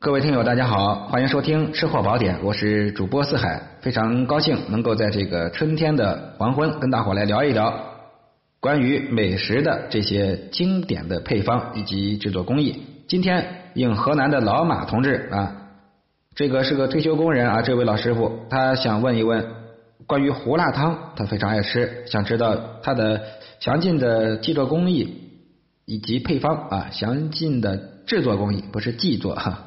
各位听友，大家好，欢迎收听《吃货宝典》，我是主播四海，非常高兴能够在这个春天的黄昏跟大伙来聊一聊关于美食的这些经典的配方以及制作工艺。今天应河南的老马同志啊，这个是个退休工人啊，这位老师傅他想问一问关于胡辣汤，他非常爱吃，想知道它的详尽的制作工艺以及配方啊，详尽的制作工艺不是制作哈。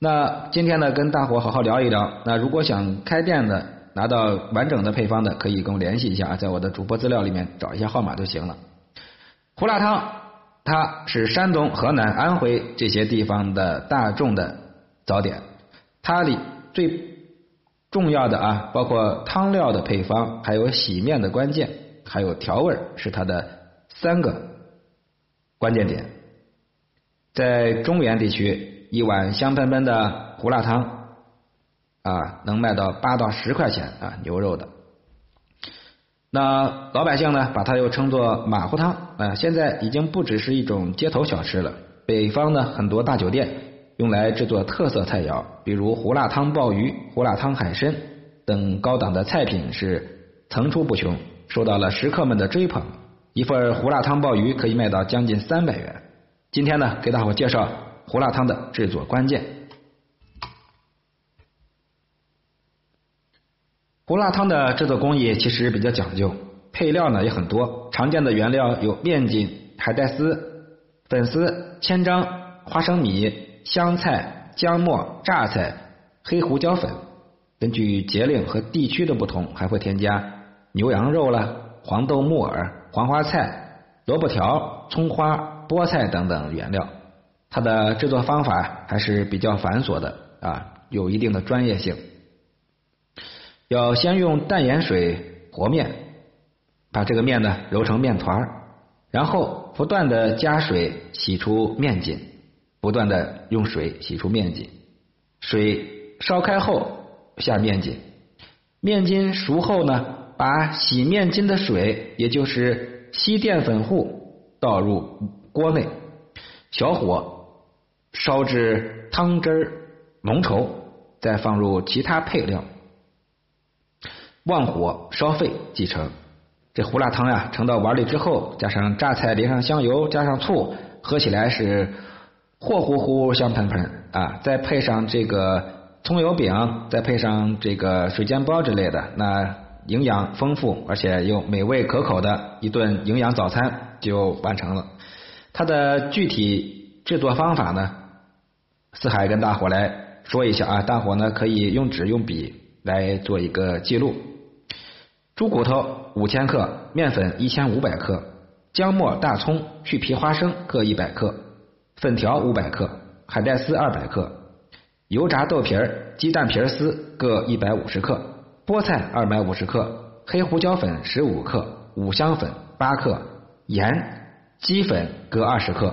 那今天呢，跟大伙好好聊一聊。那如果想开店的，拿到完整的配方的，可以跟我联系一下啊，在我的主播资料里面找一下号码就行了。胡辣汤，它是山东、河南、安徽这些地方的大众的早点。它里最重要的啊，包括汤料的配方，还有洗面的关键，还有调味，是它的三个关键点。在中原地区。一碗香喷喷的胡辣汤啊，能卖到八到十块钱啊，牛肉的。那老百姓呢，把它又称作马虎汤啊。现在已经不只是一种街头小吃了，北方呢很多大酒店用来制作特色菜肴，比如胡辣汤鲍鱼、胡辣汤海参等高档的菜品是层出不穷，受到了食客们的追捧。一份胡辣汤鲍鱼可以卖到将近三百元。今天呢，给大伙介绍。胡辣汤的制作关键，胡辣汤的制作工艺其实比较讲究，配料呢也很多，常见的原料有面筋、海带丝、粉丝、千张、花生米、香菜、姜末、榨菜、黑胡椒粉。根据节令和地区的不同，还会添加牛羊肉啦、黄豆、木耳、黄花菜、萝卜条、葱花、菠菜等等原料。它的制作方法还是比较繁琐的啊，有一定的专业性。要先用淡盐水和面，把这个面呢揉成面团然后不断的加水洗出面筋，不断的用水洗出面筋。水烧开后下面筋，面筋熟后呢，把洗面筋的水，也就是稀淀粉糊倒入锅内，小火。烧至汤汁浓稠，再放入其他配料，旺火烧沸即成。这胡辣汤呀，盛到碗里之后，加上榨菜，淋上香油，加上醋，喝起来是霍乎乎、香喷喷啊！再配上这个葱油饼，再配上这个水煎包之类的，那营养丰富而且又美味可口的一顿营养早餐就完成了。它的具体制作方法呢？四海跟大伙来说一下啊，大伙呢可以用纸用笔来做一个记录。猪骨头五千克，面粉一千五百克，姜末、大葱、去皮花生各一百克，粉条五百克，海带丝二百克，油炸豆皮儿、鸡蛋皮儿丝各一百五十克，菠菜二百五十克，黑胡椒粉十五克，五香粉八克，盐、鸡粉各二十克，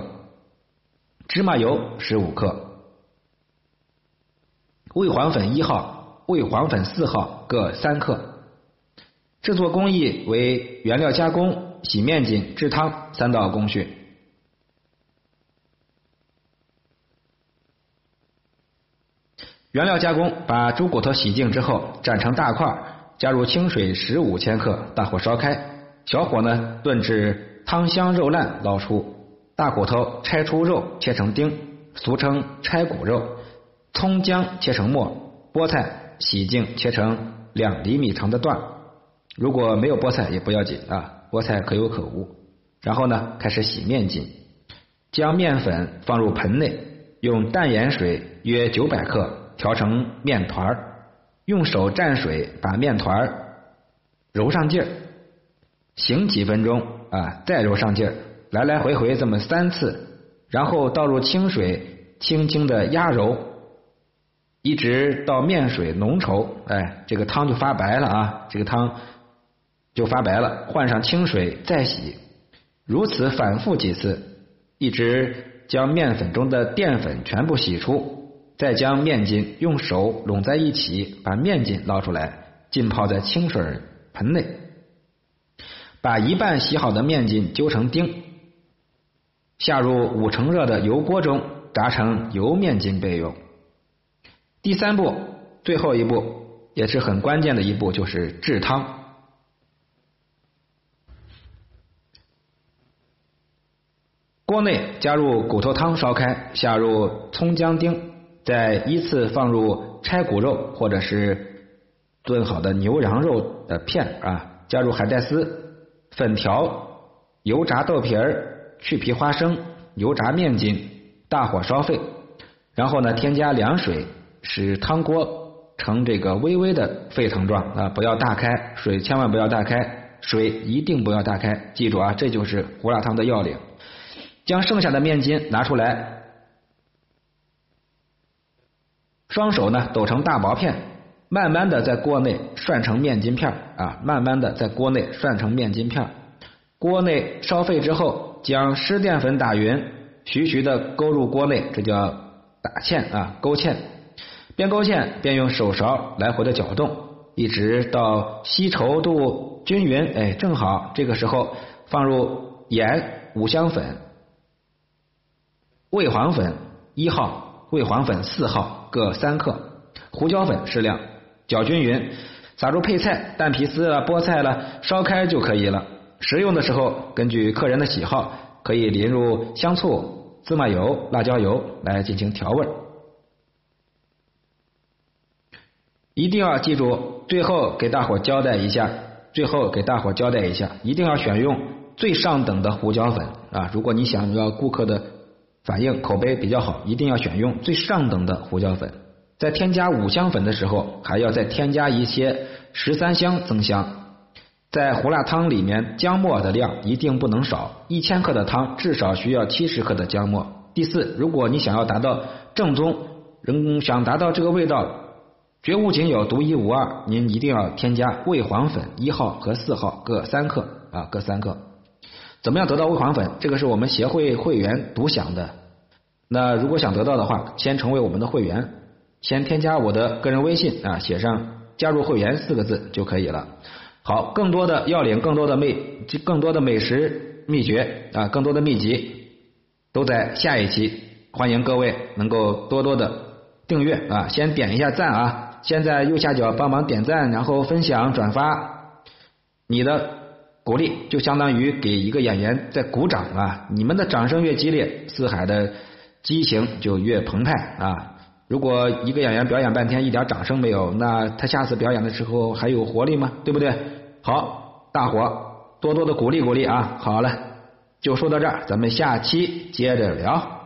芝麻油十五克。味黄粉一号、味黄粉四号各三克。制作工艺为原料加工、洗面筋、制汤三道工序。原料加工：把猪骨头洗净之后斩成大块，加入清水十五千克，大火烧开，小火呢炖至汤香肉烂，捞出。大骨头拆出肉，切成丁，俗称拆骨肉。葱姜切成末，菠菜洗净切成两厘米长的段。如果没有菠菜也不要紧啊，菠菜可有可无。然后呢，开始洗面筋，将面粉放入盆内，用淡盐水约九百克调成面团儿用手蘸水把面团儿揉上劲儿，醒几分钟啊，再揉上劲儿，来来回回这么三次，然后倒入清水，轻轻的压揉。一直到面水浓稠，哎，这个汤就发白了啊，这个汤就发白了。换上清水再洗，如此反复几次，一直将面粉中的淀粉全部洗出，再将面筋用手拢在一起，把面筋捞出来，浸泡在清水盆内，把一半洗好的面筋揪成丁，下入五成热的油锅中，炸成油面筋备用。第三步，最后一步也是很关键的一步，就是制汤。锅内加入骨头汤烧开，下入葱姜丁，再依次放入拆骨肉或者是炖好的牛羊肉的片啊，加入海带丝、粉条、油炸豆皮儿、去皮花生、油炸面筋，大火烧沸，然后呢添加凉水，使汤锅呈这个微微的沸腾状啊，不要大开，水千万不要大开，水一定不要大开，记住啊，这就是胡辣汤的要领。将剩下的面筋拿出来，双手呢抖成大薄片，慢慢的在锅内涮成面筋片啊，慢慢的在锅内涮成面筋片。锅内烧沸之后，将湿淀粉打匀，徐徐的勾入锅内，这叫打芡啊，勾芡。边勾芡边用手勺来回的搅动，一直到稀稠度均匀，哎，正好这个时候放入盐、五香粉。味黄粉一号，味黄粉四号各三克，胡椒粉适量，搅均匀，撒入配菜、蛋皮丝了、菠菜了，烧开就可以了。食用的时候，根据客人的喜好，可以淋入香醋、芝麻油、辣椒油来进行调味。一定要记住，最后给大伙交代一下，最后给大伙交代一下，一定要选用最上等的胡椒粉啊！如果你想要顾客的。反应口碑比较好，一定要选用最上等的胡椒粉。在添加五香粉的时候，还要再添加一些十三香增香。在胡辣汤里面，姜末的量一定不能少，一千克的汤至少需要七十克的姜末。第四，如果你想要达到正宗，人想达到这个味道绝无仅有、独一无二，您一定要添加味黄粉一号和四号各三克啊，各三克。怎么样得到味黄粉？这个是我们协会会员独享的。那如果想得到的话，先成为我们的会员，先添加我的个人微信啊，写上“加入会员”四个字就可以了。好，更多的要领，更多的秘，更多的美食秘诀啊，更多的秘籍都在下一期。欢迎各位能够多多的订阅啊，先点一下赞啊，先在右下角帮忙点赞，然后分享转发你的。鼓励就相当于给一个演员在鼓掌啊！你们的掌声越激烈，四海的激情就越澎湃啊！如果一个演员表演半天一点掌声没有，那他下次表演的时候还有活力吗？对不对？好，大伙多多的鼓励鼓励啊！好了，就说到这儿，咱们下期接着聊。